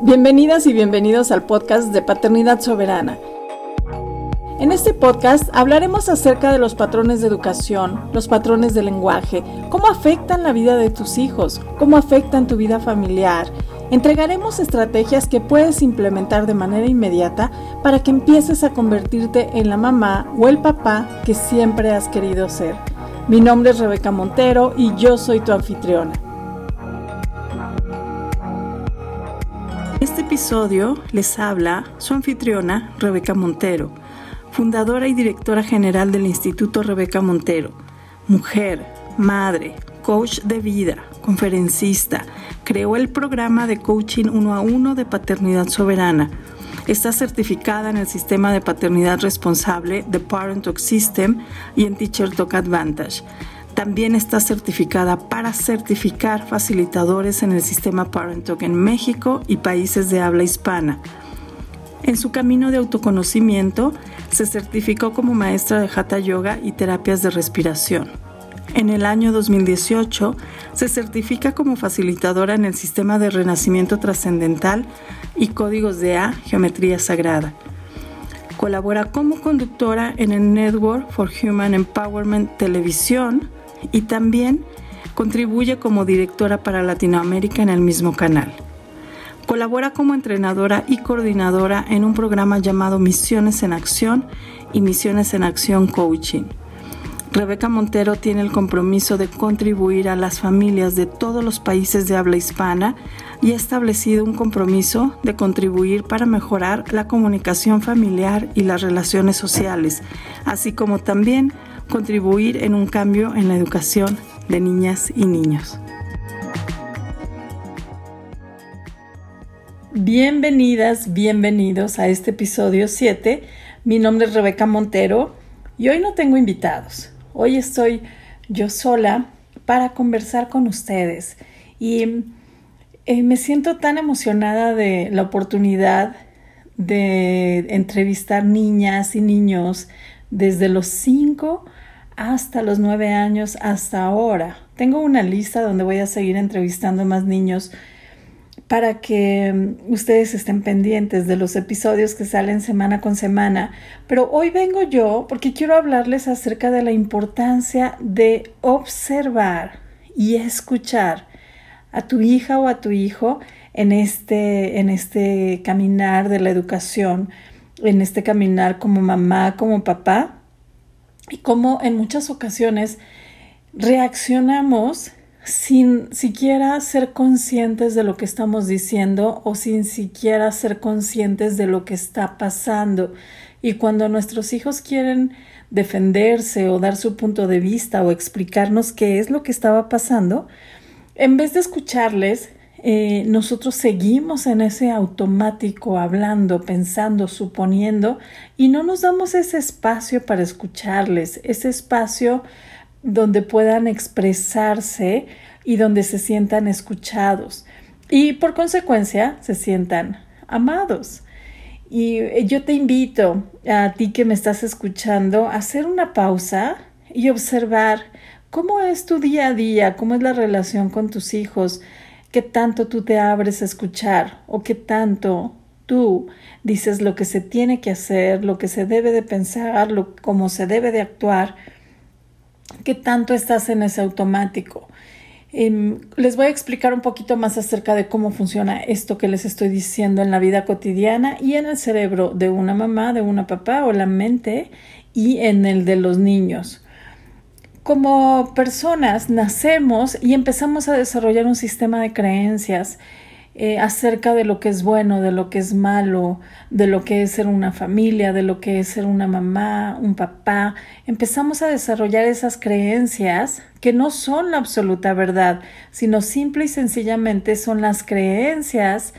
Bienvenidas y bienvenidos al podcast de Paternidad Soberana. En este podcast hablaremos acerca de los patrones de educación, los patrones de lenguaje, cómo afectan la vida de tus hijos, cómo afectan tu vida familiar. Entregaremos estrategias que puedes implementar de manera inmediata para que empieces a convertirte en la mamá o el papá que siempre has querido ser. Mi nombre es Rebeca Montero y yo soy tu anfitriona. Episodio les habla su anfitriona Rebeca Montero, fundadora y directora general del Instituto Rebeca Montero, mujer, madre, coach de vida, conferencista, creó el programa de coaching uno a uno de paternidad soberana. Está certificada en el sistema de paternidad responsable de Parent Talk System y en Teacher Talk Advantage también está certificada para certificar facilitadores en el sistema ParentTalk en México y países de habla hispana. En su camino de autoconocimiento, se certificó como maestra de Hatha Yoga y terapias de respiración. En el año 2018 se certifica como facilitadora en el sistema de renacimiento trascendental y códigos de A, geometría sagrada. Colabora como conductora en el Network for Human Empowerment Televisión y también contribuye como directora para Latinoamérica en el mismo canal. Colabora como entrenadora y coordinadora en un programa llamado Misiones en Acción y Misiones en Acción Coaching. Rebeca Montero tiene el compromiso de contribuir a las familias de todos los países de habla hispana y ha establecido un compromiso de contribuir para mejorar la comunicación familiar y las relaciones sociales, así como también contribuir en un cambio en la educación de niñas y niños. Bienvenidas, bienvenidos a este episodio 7. Mi nombre es Rebeca Montero y hoy no tengo invitados. Hoy estoy yo sola para conversar con ustedes y eh, me siento tan emocionada de la oportunidad de entrevistar niñas y niños desde los 5 hasta los 9 años hasta ahora. Tengo una lista donde voy a seguir entrevistando más niños para que mm, ustedes estén pendientes de los episodios que salen semana con semana. Pero hoy vengo yo porque quiero hablarles acerca de la importancia de observar y escuchar a tu hija o a tu hijo en este, en este caminar de la educación, en este caminar como mamá, como papá, y cómo en muchas ocasiones reaccionamos sin siquiera ser conscientes de lo que estamos diciendo o sin siquiera ser conscientes de lo que está pasando. Y cuando nuestros hijos quieren defenderse o dar su punto de vista o explicarnos qué es lo que estaba pasando, en vez de escucharles, eh, nosotros seguimos en ese automático hablando, pensando, suponiendo y no nos damos ese espacio para escucharles, ese espacio donde puedan expresarse y donde se sientan escuchados y por consecuencia se sientan amados. Y eh, yo te invito a ti que me estás escuchando a hacer una pausa y observar cómo es tu día a día, cómo es la relación con tus hijos, qué tanto tú te abres a escuchar o qué tanto tú dices lo que se tiene que hacer, lo que se debe de pensar, lo, cómo se debe de actuar, qué tanto estás en ese automático. Em, les voy a explicar un poquito más acerca de cómo funciona esto que les estoy diciendo en la vida cotidiana y en el cerebro de una mamá, de una papá o la mente y en el de los niños como personas nacemos y empezamos a desarrollar un sistema de creencias eh, acerca de lo que es bueno, de lo que es malo, de lo que es ser una familia, de lo que es ser una mamá, un papá. Empezamos a desarrollar esas creencias que no son la absoluta verdad, sino simple y sencillamente son las creencias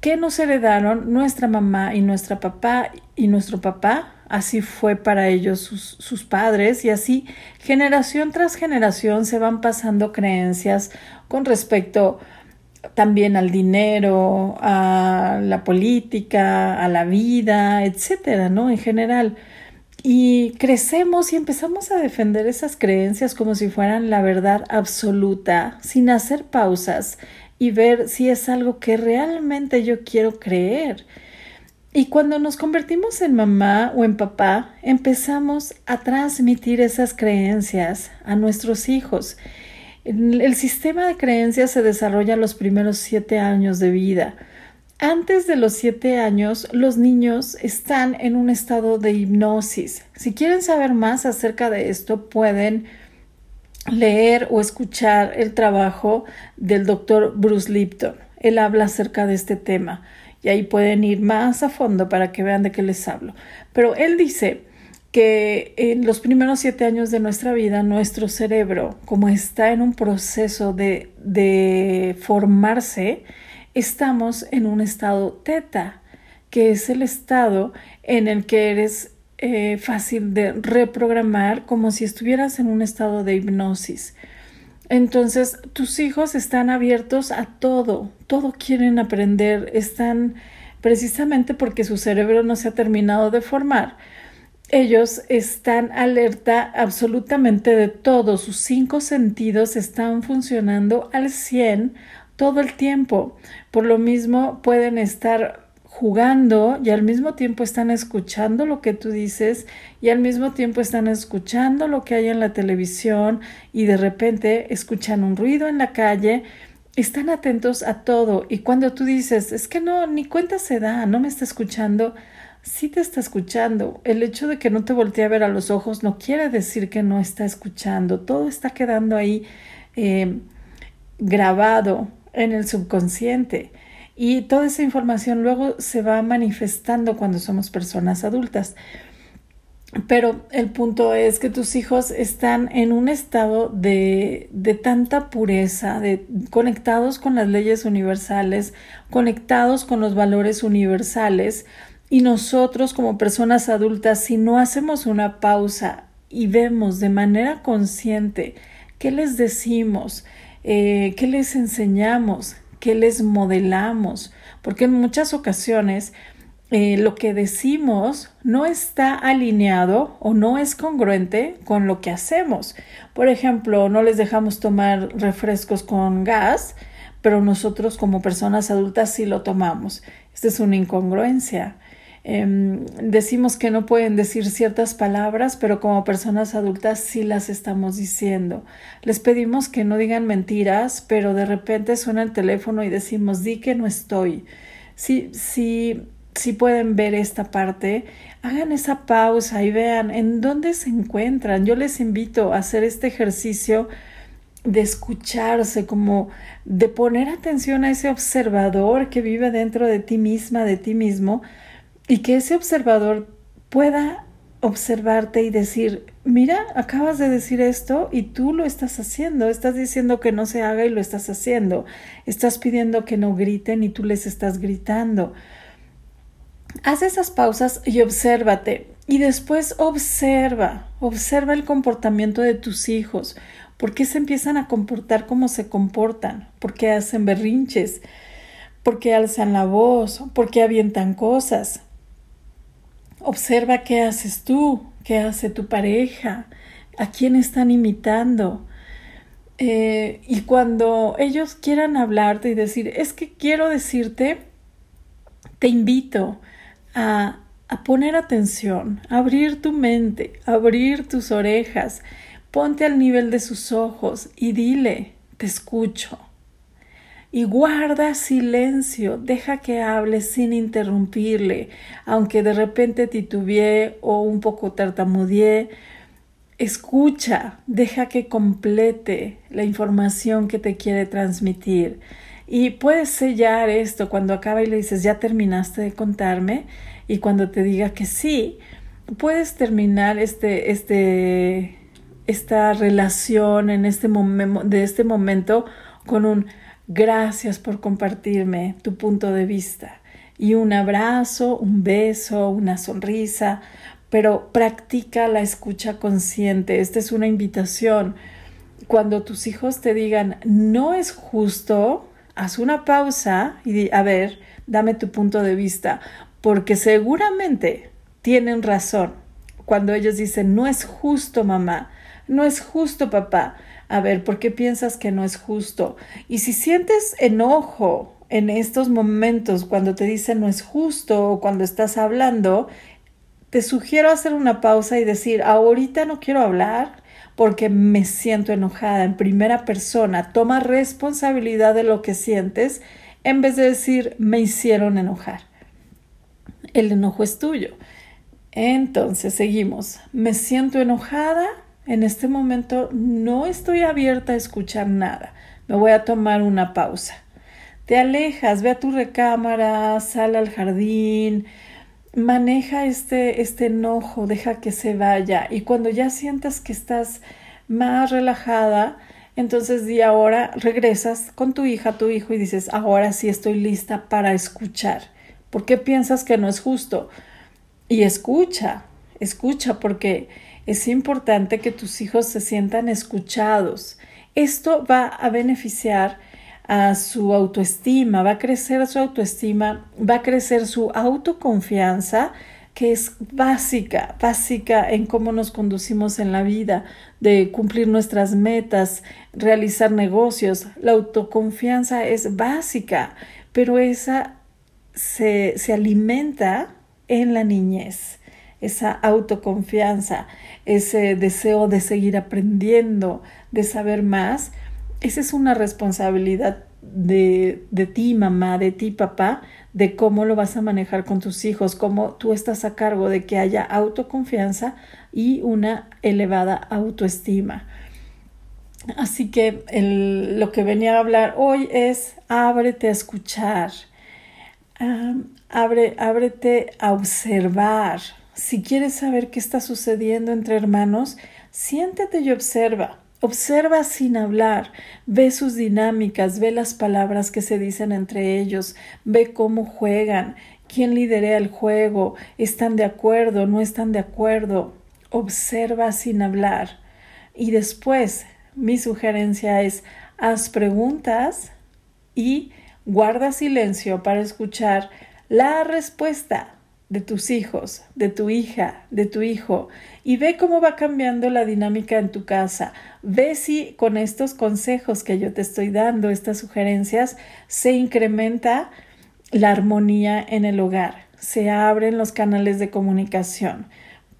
que nos heredaron nuestra mamá y nuestra papá y nuestro papá así fue para ellos sus, padres y así generación tras generación se van pasando creencias con respecto también al dinero, a la política, a la vida, etcétera, ¿no? En general. Y crecemos y empezamos a defender esas creencias como si fueran la verdad absoluta, sin hacer pausas y ver si es algo que realmente yo quiero creer. Y cuando nos convertimos en mamá o en papá, empezamos a transmitir esas creencias a nuestros hijos. El sistema de creencias se desarrolla los primeros siete años de vida. Antes de los siete años, los niños están en un estado de hipnosis. Si quieren saber más acerca de esto, pueden leer o escuchar el trabajo del doctor Bruce Lipton. Él habla acerca de este tema y ahí pueden ir más a fondo para que vean de qué les hablo. Pero él dice que en los primeros siete años de nuestra vida nuestro cerebro, como está en un proceso de, de formarse, estamos en un estado teta, que es el estado en el que eres eh, fácil de reprogramar como si estuvieras en un estado de hipnosis. Entonces, tus hijos están abiertos a todo, todo quieren aprender, están precisamente porque su cerebro no se ha terminado de formar. Ellos están alerta absolutamente de todo, sus cinco sentidos están funcionando al 100 todo el tiempo. Por lo mismo pueden estar jugando y al mismo tiempo están escuchando lo que tú dices y al mismo tiempo están escuchando lo que hay en la televisión y de repente escuchan un ruido en la calle, están atentos a todo y cuando tú dices, es que no, ni cuenta se da, no me está escuchando, sí te está escuchando. El hecho de que no te voltee a ver a los ojos no quiere decir que no está escuchando, todo está quedando ahí eh, grabado en el subconsciente. Y toda esa información luego se va manifestando cuando somos personas adultas. Pero el punto es que tus hijos están en un estado de, de tanta pureza, de, conectados con las leyes universales, conectados con los valores universales, y nosotros como personas adultas, si no hacemos una pausa y vemos de manera consciente qué les decimos, eh, qué les enseñamos, qué les modelamos, porque en muchas ocasiones eh, lo que decimos no está alineado o no es congruente con lo que hacemos. Por ejemplo, no les dejamos tomar refrescos con gas, pero nosotros como personas adultas sí lo tomamos. Esta es una incongruencia. Em, decimos que no pueden decir ciertas palabras, pero como personas adultas sí las estamos diciendo. Les pedimos que no digan mentiras, pero de repente suena el teléfono y decimos di que no estoy. Sí, sí, sí pueden ver esta parte, hagan esa pausa y vean en dónde se encuentran. Yo les invito a hacer este ejercicio de escucharse, como de poner atención a ese observador que vive dentro de ti misma, de ti mismo, y que ese observador pueda observarte y decir, mira, acabas de decir esto y tú lo estás haciendo, estás diciendo que no se haga y lo estás haciendo, estás pidiendo que no griten y tú les estás gritando. Haz esas pausas y obsérvate. Y después observa, observa el comportamiento de tus hijos, por qué se empiezan a comportar como se comportan, por qué hacen berrinches, por qué alzan la voz, por qué avientan cosas, Observa qué haces tú, qué hace tu pareja, a quién están imitando. Eh, y cuando ellos quieran hablarte y decir, es que quiero decirte, te invito a, a poner atención, a abrir tu mente, abrir tus orejas, ponte al nivel de sus ojos y dile, te escucho y guarda silencio, deja que hable sin interrumpirle, aunque de repente titubeé o un poco tartamudeé, escucha, deja que complete la información que te quiere transmitir. Y puedes sellar esto cuando acaba y le dices, ya terminaste de contarme, y cuando te diga que sí, puedes terminar este, este, esta relación en este de este momento con un Gracias por compartirme tu punto de vista. Y un abrazo, un beso, una sonrisa, pero practica la escucha consciente. Esta es una invitación. Cuando tus hijos te digan, no es justo, haz una pausa y a ver, dame tu punto de vista, porque seguramente tienen razón. Cuando ellos dicen, no es justo mamá, no es justo papá, A ver, ¿por qué piensas que no es justo? Y si sientes enojo en estos momentos cuando te dicen no es justo o cuando estás hablando, te sugiero hacer una pausa y decir, ahorita no quiero hablar porque me siento enojada en primera persona. Toma responsabilidad de lo que sientes en vez de decir me hicieron enojar. El enojo es tuyo. Entonces, seguimos. Me siento enojada. En este momento no estoy abierta a escuchar nada. Me voy a tomar una pausa. Te alejas, ve a tu recámara, sal al jardín, maneja este, este enojo, deja que se vaya. Y cuando ya sientas que estás más relajada, entonces di ahora, regresas con tu hija, tu hijo y dices, ahora sí estoy lista para escuchar. ¿Por qué piensas que no es justo? Y escucha, escucha porque es importante que tus hijos se sientan escuchados. Esto va a beneficiar a su autoestima, va a crecer su autoestima, va a crecer su autoconfianza, que es básica, básica en cómo nos conducimos en la vida, de cumplir nuestras metas, realizar negocios. La autoconfianza es básica, pero esa se, se alimenta en la niñez, esa autoconfianza, ese deseo de seguir aprendiendo, de saber más, esa es una responsabilidad de, de, ti, mamá, de ti, papá, de cómo lo vas a manejar con tus hijos, cómo tú estás a cargo de que haya autoconfianza y una elevada autoestima. Así que lo que venía a hablar hoy es ábrete a escuchar, abre, ábrete a observar. Si quieres saber qué está sucediendo entre hermanos, siéntate y observa. Observa sin hablar, ve sus dinámicas, ve las palabras que se dicen entre ellos, ve cómo juegan, quién lidera el juego, están de acuerdo, no están de acuerdo. Observa sin hablar. Y después, mi sugerencia es, haz preguntas y guarda silencio para escuchar la respuesta de tus hijos, de tu hija, de tu hijo, y ve cómo va cambiando la dinámica en tu casa. Ve si con estos consejos que yo te estoy dando, estas sugerencias, se incrementa la armonía en el hogar, se abren los canales de comunicación.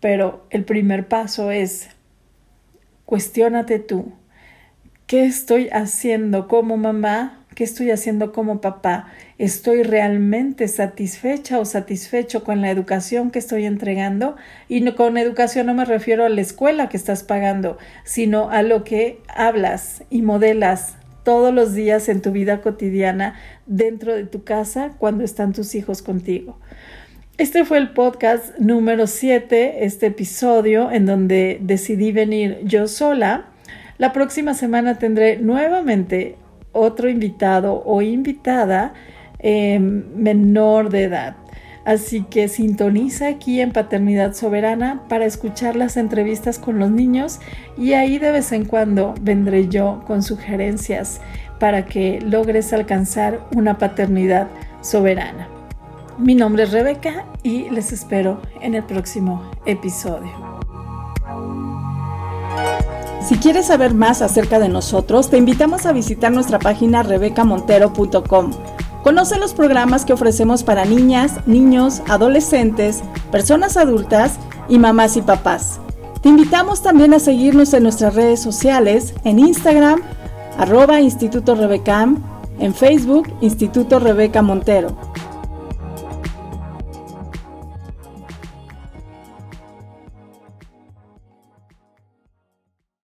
Pero el primer paso es, cuestiónate tú, ¿qué estoy haciendo como mamá ¿Qué estoy haciendo como papá? ¿Estoy realmente satisfecha o satisfecho con la educación que estoy entregando? Y con educación no me refiero a la escuela que estás pagando, sino a lo que hablas y modelas todos los días en tu vida cotidiana dentro de tu casa cuando están tus hijos contigo. Este fue el podcast número 7, este episodio en donde decidí venir yo sola. La próxima semana tendré nuevamente otro invitado o invitada em, menor de edad. Así que sintoniza aquí en Paternidad Soberana para escuchar las entrevistas con los niños y ahí de vez en cuando vendré yo con sugerencias para que logres alcanzar una paternidad soberana. Mi nombre es Rebeca y les espero en el próximo episodio. Si quieres saber más acerca de nosotros, te invitamos a visitar nuestra página rebecamontero.com. Conoce los programas que ofrecemos para niñas, niños, adolescentes, personas adultas y mamás y papás. Te invitamos también a seguirnos en nuestras redes sociales, en Instagram, arroba Instituto Rebecam, en Facebook, Instituto Rebeca Montero.